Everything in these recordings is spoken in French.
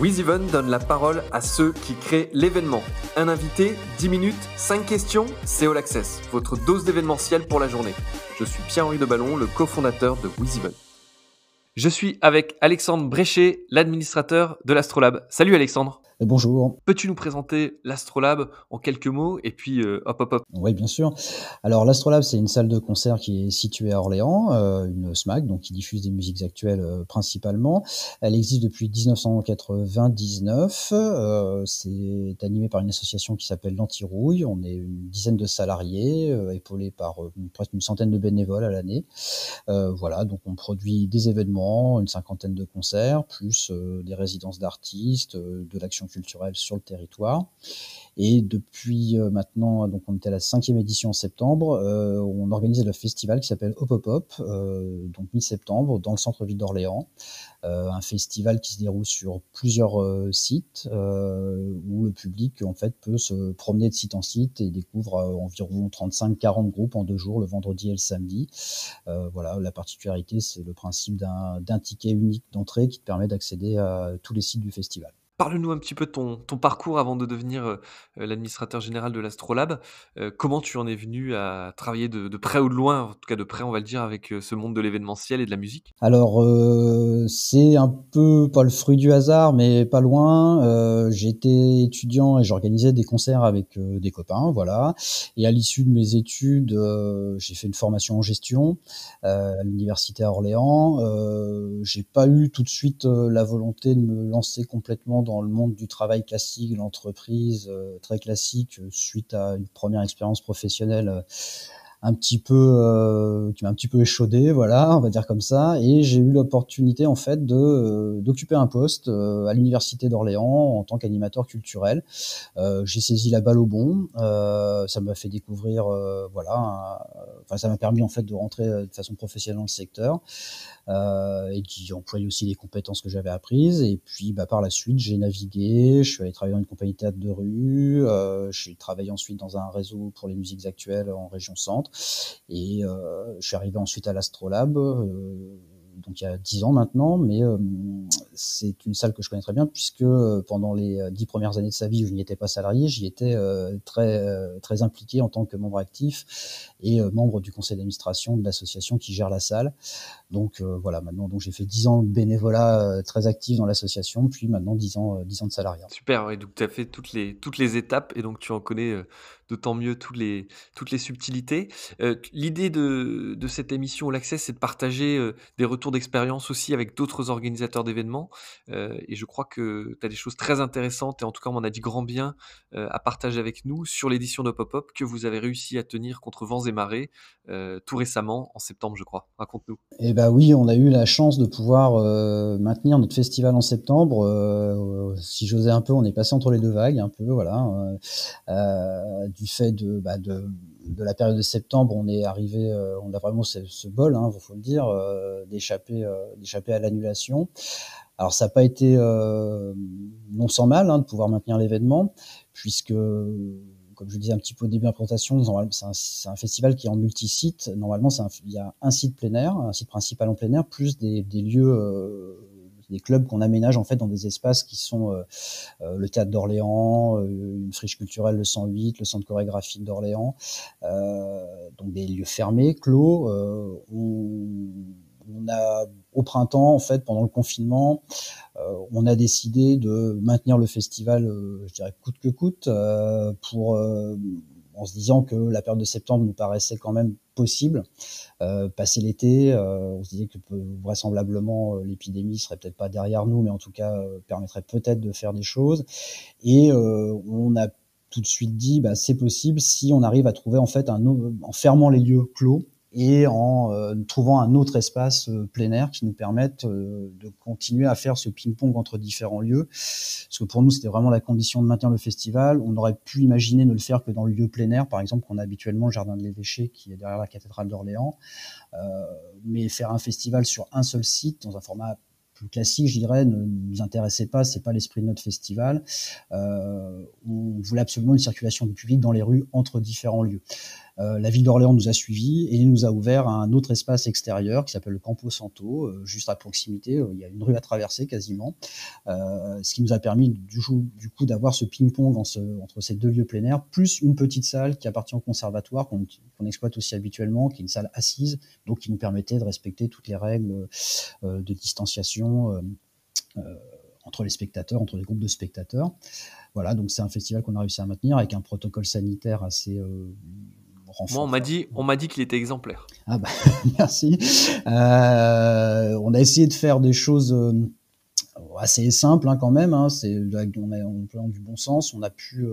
WizEven donne la parole à ceux qui créent l'événement. Un invité, 10 minutes, 5 questions, c'est All Access, votre dose d'événementiel pour la journée. Je suis Pierre-Henri de Ballon, le cofondateur de WizEven. Je suis avec Alexandre Bréchet, l'administrateur de l'Astrolab. Salut Alexandre. Bonjour. Peux-tu nous présenter l'Astrolabe en quelques mots et puis euh, hop hop hop Oui, bien sûr. Alors l'Astrolabe, c'est une salle de concert qui est située à Orléans, euh, une SMAC, donc qui diffuse des musiques actuelles euh, principalement. Elle existe depuis 1999. c'est animé par une association qui s'appelle l'Antirouille. On est une dizaine de salariés, épaulés par presque une centaine de bénévoles à l'année. voilà, donc on produit des événements, une cinquantaine de concerts, plus des résidences d'artistes, de l'action culturelle sur le territoire. Et depuis euh, maintenant, donc on était à la cinquième édition en septembre, euh, on organise le festival qui s'appelle Hop Hop euh, donc mi-septembre, dans le centre-ville d'Orléans. un festival qui se déroule sur plusieurs sites où le public en fait peut se promener de site en site et découvre environ 35-40 groupes en deux jours, le vendredi et le samedi. voilà, la particularité, c'est le principe d'un ticket unique d'entrée qui permet d'accéder à tous les sites du festival. Parle-nous un petit peu de ton, parcours avant de devenir euh, euh, l'administrateur général de l'Astrolabe. Euh, comment tu en es venu à travailler de, près ou de loin, en tout cas de près, on va le dire, avec ce monde de l'événementiel et de la musique? Alors, c'est un peu pas le fruit du hasard, mais pas loin. J'étais étudiant et j'organisais des concerts avec des copains, voilà. Et à l'issue de mes études, j'ai fait une formation en gestion à l'université à Orléans. j'ai pas eu tout de suite la volonté de me lancer complètement dans dans le monde du travail classique, l'entreprise euh, très classique, euh, suite à une première expérience professionnelle euh, un petit peu euh, qui m'a un petit peu échaudé voilà on va dire comme ça. Et j'ai eu l'opportunité en fait de euh, d'occuper un poste euh, à l'université d'Orléans en tant qu'animateur culturel. J'ai saisi la balle au bon. Ça m'a fait découvrir voilà enfin ça m'a permis en fait de rentrer de façon professionnelle dans le secteur et qui employait aussi les compétences que j'avais apprises. Et puis bah, par la suite j'ai navigué. Je suis allé travailler dans une compagnie de théâtre de rue j'ai travaillé ensuite dans un réseau pour les musiques actuelles en région centre et euh, je suis arrivé ensuite à l'Astrolabe euh, donc il y a dix ans maintenant, mais euh, c'est une salle que je connais très bien puisque pendant les dix premières années de sa vie où je n'y étais pas salarié, j'y étais très très impliqué en tant que membre actif et membre du conseil d'administration de l'association qui gère la salle. Donc voilà, maintenant donc j'ai fait dix ans de bénévolat très actif dans l'association, puis maintenant dix ans dix ans de salariat. Super, et donc tu as fait toutes les toutes les étapes et donc tu en connais d'autant mieux toutes les, subtilités. Euh, l'idée de, cette émission l'Accès, c'est de partager euh, des retours d'expérience aussi avec d'autres organisateurs d'événements. Euh, et je crois que tu as des choses très intéressantes, et en tout cas, on a dit grand bien à partager avec nous sur l'édition de Pop-Up que vous avez réussi à tenir contre vents et marées tout récemment, en septembre, je crois. Raconte-nous. Eh bien oui, on a eu la chance de pouvoir maintenir notre festival en septembre. si j'osais un peu, on est passé entre les deux vagues, un peu, voilà fait bah, de, la période de septembre, on est arrivé, euh, on a vraiment ce, bol, il hein, faut le dire, euh, d'échapper, euh, d'échapper à l'annulation. Alors ça n'a pas été non sans mal hein, de pouvoir maintenir l'événement, puisque comme je disais un petit peu au début de la présentation, c'est un, festival qui est en multi-site. Normalement, il y a un site plein air, un site principal en plein air, plus des lieux des clubs qu'on aménage en fait dans des espaces qui sont euh, euh, le théâtre d'Orléans, euh, une friche culturelle le 108, le centre chorégraphique d'Orléans, donc des lieux fermés, clos. on, a au printemps, en fait, pendant le confinement, on a décidé de maintenir le festival, je dirais coûte que coûte, pour en se disant que la période de septembre nous paraissait quand même possible. Euh, passer l'été, euh, on se disait que vraisemblablement euh, l'épidémie serait peut-être pas derrière nous, mais en tout cas permettrait peut-être de faire des choses. Et on a tout de suite dit, bah, c'est possible si on arrive à trouver en fait un en fermant les lieux clos, et en euh, trouvant un autre espace euh, plein air qui nous permette euh, de continuer à faire ce ping-pong entre différents lieux. Parce que pour nous, c'était vraiment la condition de maintenir le festival. On aurait pu imaginer ne le faire que dans le lieu plein air, par exemple, qu'on a habituellement le Jardin de l'Évêché qui est derrière la cathédrale d'Orléans. mais faire un festival sur un seul site, dans un format plus classique, je dirais, ne nous intéressait pas. C'est pas l'esprit de notre festival. Euh, on voulait absolument une circulation du public dans les rues entre différents lieux. La ville d'Orléans nous a suivis et nous a ouvert un autre espace extérieur qui s'appelle le Campo Santo, juste à proximité. il y a une rue à traverser quasiment, ce qui nous a permis du, coup d'avoir ce ping-pong entre ces deux lieux plein air, plus une petite salle qui appartient au conservatoire qu'on exploite aussi habituellement, qui est une salle assise, donc qui nous permettait de respecter toutes les règles de distanciation entre les spectateurs, entre les groupes de spectateurs. Voilà, donc c'est un festival qu'on a réussi à maintenir avec un protocole sanitaire assez euh, Moi, on m'a dit, on m'a dit qu'il était exemplaire. Ah bah, merci. Euh, on a essayé de faire des choses euh, assez simples hein, quand même. Hein. c'est, on, a, on du bon sens. On a pu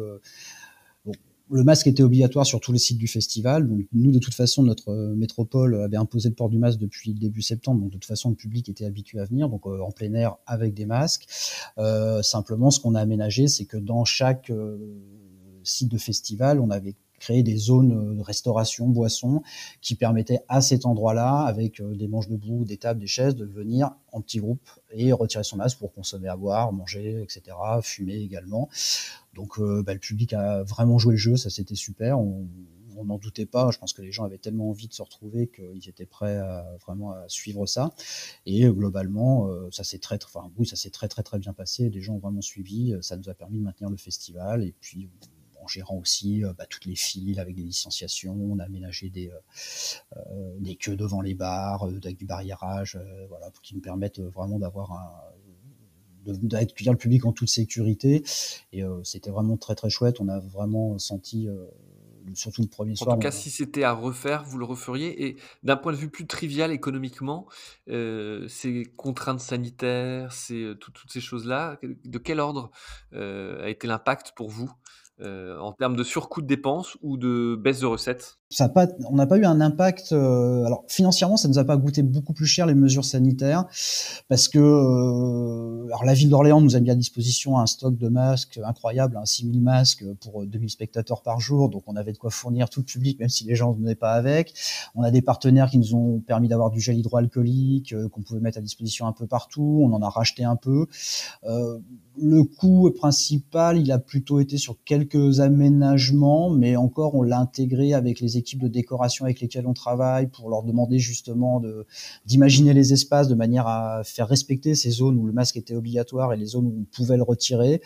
le masque était obligatoire sur tous les sites du festival. Donc nous, de toute façon, notre euh, métropole avait imposé le port du masque depuis le début septembre. Donc de toute façon, le public était habitué à venir, donc euh, en plein air avec des masques. Euh, simplement, ce qu'on a aménagé, c'est que dans chaque site de festival, on avait créé des zones de restauration, boissons, qui permettaient à cet endroit-là, avec des manches debout, des tables, des chaises, de venir en petits groupes et retirer son masque pour consommer à boire, manger, etc., fumer également. Donc euh, bah, le public a vraiment joué le jeu, ça c'était super. On, n'en doutait pas. Je pense que les gens avaient tellement envie de se retrouver qu'ils étaient prêts à, vraiment à suivre ça. Et euh, globalement, euh, ça s'est très, enfin très très très bien passé. Les gens ont vraiment suivi. Ça nous a permis de maintenir le festival. Et puis en gérant aussi bah, toutes les files avec des licenciations, on a aménagé des, des queues devant les bars, avec du barriérage, voilà, pour qui nous permettent vraiment d'avoir un, d'accueillir le public en toute sécurité. Et euh, c'était vraiment très très chouette. On a vraiment senti euh, surtout le premier soir. En tout cas, si c'était à refaire, vous le referiez. Et d'un point de vue plus trivial économiquement, euh, ces contraintes sanitaires, toutes ces choses-là, de quel ordre a été l'impact pour vous? En termes de surcoût de dépenses ou de baisse de recettes? On n'a pas eu un impact. Euh, alors financièrement, ça nous a pas coûté beaucoup plus cher les mesures sanitaires parce que euh, alors la ville d'Orléans nous a mis à disposition un stock de masques incroyable, un 6000 masques pour 2000 spectateurs par jour, donc on avait de quoi fournir tout le public, même si les gens ne venaient pas avec. On a des partenaires qui nous ont permis d'avoir du gel hydroalcoolique euh, qu'on pouvait mettre à disposition un peu partout. On en a racheté un peu. Euh, le coût principal, il a plutôt été sur quelques aménagements, mais encore on l'a intégré avec les équipes de décoration avec lesquelles on travaille pour leur demander justement de d'imaginer les espaces de manière à faire respecter ces zones où le masque était obligatoire et les zones où on pouvait le retirer.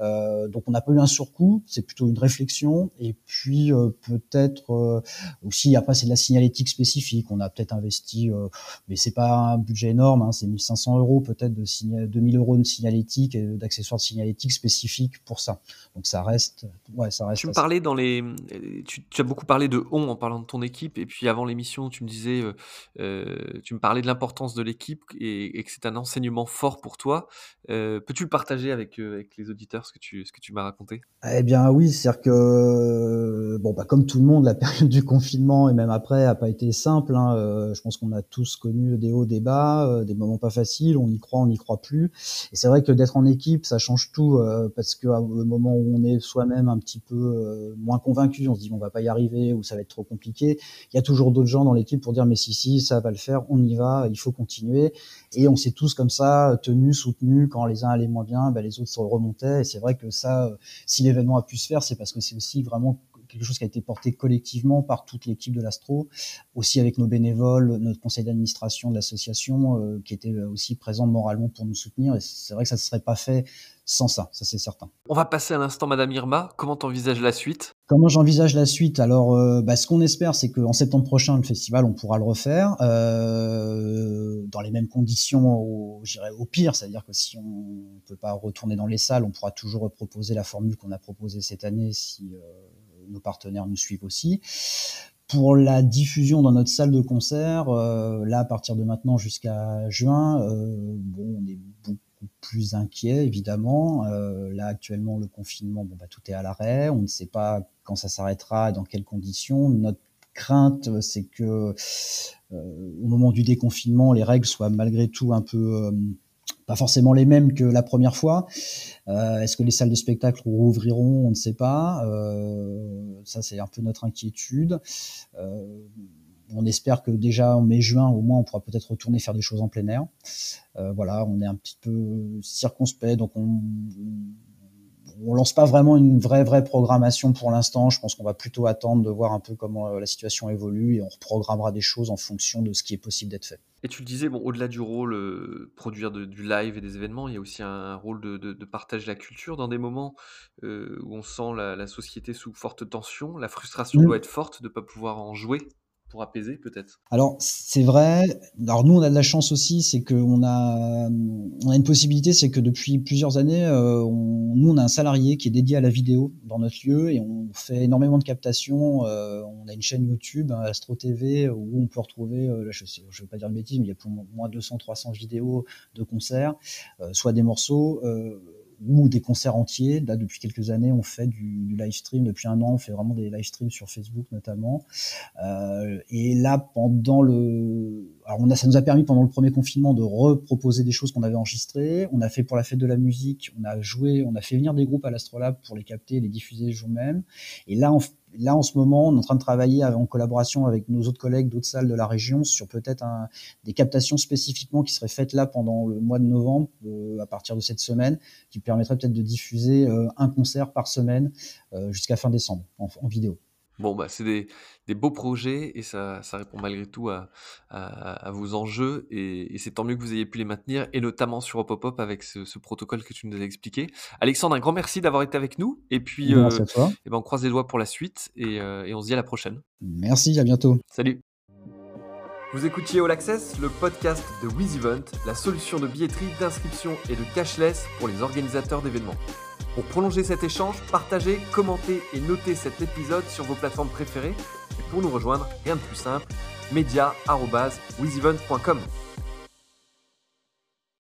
Euh, donc on n'a pas eu un surcoût, c'est plutôt une réflexion. Et puis euh, peut-être euh, aussi après c'est de la signalétique spécifique. On a peut-être investi, euh, mais c'est pas un budget énorme, hein, c'est 1500 euros peut-être de signal, 2000 euros de signalétique et d'accessoires de signalétique spécifiques pour ça. Donc ça reste, ouais, ça reste. Tu me parlais dans les, tu, as beaucoup parlé de en parlant de ton équipe. Et puis avant l'émission, tu me disais, tu me parlais de l'importance de l'équipe et, que c'est un enseignement fort pour toi. Peux-tu le partager avec, avec les auditeurs, ce que tu, ce que tu m'as raconté? Eh bien oui, c'est-à-dire que, bon, bah, comme tout le monde, la période du confinement et même après a pas été simple. Hein, je pense qu'on a tous connu des hauts, des bas, des moments pas faciles. On y croit, on n'y croit plus. Et c'est vrai que d'être en équipe, ça change tout parce que au moment où on est soi-même un petit peu moins convaincu, on se dit on va pas y arriver ou ça va trop compliqué. Il y a toujours d'autres gens dans l'équipe pour dire mais si si ça va le faire, on y va, il faut continuer. Et on s'est tous comme ça tenus, soutenus. Quand les uns allaient moins bien, ben, les autres se remontaient. Et c'est vrai que ça, euh, si l'événement a pu se faire, c'est parce que c'est aussi vraiment quelque chose qui a été porté collectivement par toute l'équipe de l'Astro, aussi avec nos bénévoles, notre conseil d'administration de l'association, euh, qui était aussi présent moralement pour nous soutenir. Et c'est vrai que ça ne serait pas fait sans ça, ça c'est certain. On va passer à l'instant, Madame Irma. Comment t'envisages la suite? Comment j'envisage la suite? Alors, euh, bah, ce qu'on espère, c'est qu'en septembre prochain, le festival, on pourra le refaire euh, dans les mêmes conditions, au, au pire, c'est-à-dire que si on ne peut pas retourner dans les salles, on pourra toujours proposer la formule qu'on a proposée cette année si euh, nos partenaires nous suivent aussi. Pour la diffusion dans notre salle de concert, là, à partir de maintenant jusqu'à juin, bon, on est beaucoup plus inquiet, évidemment. Euh, là, actuellement, le confinement, bon, bah, tout est à l'arrêt. On ne sait pas quand ça s'arrêtera et dans quelles conditions. Notre crainte, c'est que euh, au moment du déconfinement, les règles soient malgré tout un peu euh, pas forcément les mêmes que la première fois. Est-ce que les salles de spectacle rouvriront? On ne sait pas. ça, c'est un peu notre inquiétude on espère que déjà en mai-juin, au moins, on pourra peut-être retourner faire des choses en plein air. Euh, voilà, on est un petit peu circonspect, donc on, on lance pas vraiment une vraie vraie programmation pour l'instant. Je pense qu'on va plutôt attendre de voir un peu comment la situation évolue et on reprogrammera des choses en fonction de ce qui est possible d'être fait. Et tu le disais, bon, au-delà du rôle, euh, produire du live et des événements, il y a aussi un rôle de de partage de la culture dans des moments, euh, où on sent la société sous forte tension. La frustration mmh. doit être forte de ne pas pouvoir en jouer pour apaiser peut-être? Alors c'est vrai. Alors nous on a de la chance aussi, c'est qu'on a on a une possibilité, c'est que depuis plusieurs années, euh, nous on a un salarié qui est dédié à la vidéo dans notre lieu et on fait énormément de captations. Euh, on a une chaîne YouTube, Astro TV, où on peut retrouver, euh, je ne vais pas dire de bêtises, mais il y a pour moins de 200-300 vidéos de concerts, soit des morceaux ou des concerts entiers. Là, depuis quelques années, on fait du, live stream. Depuis un an, on fait vraiment des live streams sur Facebook notamment. Euh, et là, pendant le, alors on a, ça nous a permis pendant le premier confinement de reproposer des choses qu'on avait enregistrées. On a fait pour la fête de la musique, on a joué, on a fait venir des groupes à l'Astrolabe pour les capter, les diffuser le jour même. Et là, là, en ce moment, on est en train de travailler en collaboration avec nos autres collègues d'autres salles de la région sur peut-être des captations spécifiquement qui seraient faites là pendant le mois de novembre, euh, à partir de cette semaine, qui permettraient peut-être de diffuser euh, un concert par semaine euh, jusqu'à fin décembre en vidéo. Bon, bah, c'est des, des beaux projets et ça, ça répond malgré tout à, à, vos enjeux et, c'est tant mieux que vous ayez pu les maintenir et notamment sur Opopop avec ce, ce, protocole que tu nous as expliqué. Alexandre, un grand merci d'avoir été avec nous et puis euh, et eh ben on croise les doigts pour la suite et, euh, et on se dit à la prochaine. Merci, à bientôt. Salut. Vous écoutiez All Access, le podcast de WizEvent, la solution de billetterie, d'inscription et de cashless pour les organisateurs d'événements. Pour prolonger cet échange, partagez, commentez et notez cet épisode sur vos plateformes préférées. Et pour nous rejoindre, rien de plus simple, media.wizevent.com.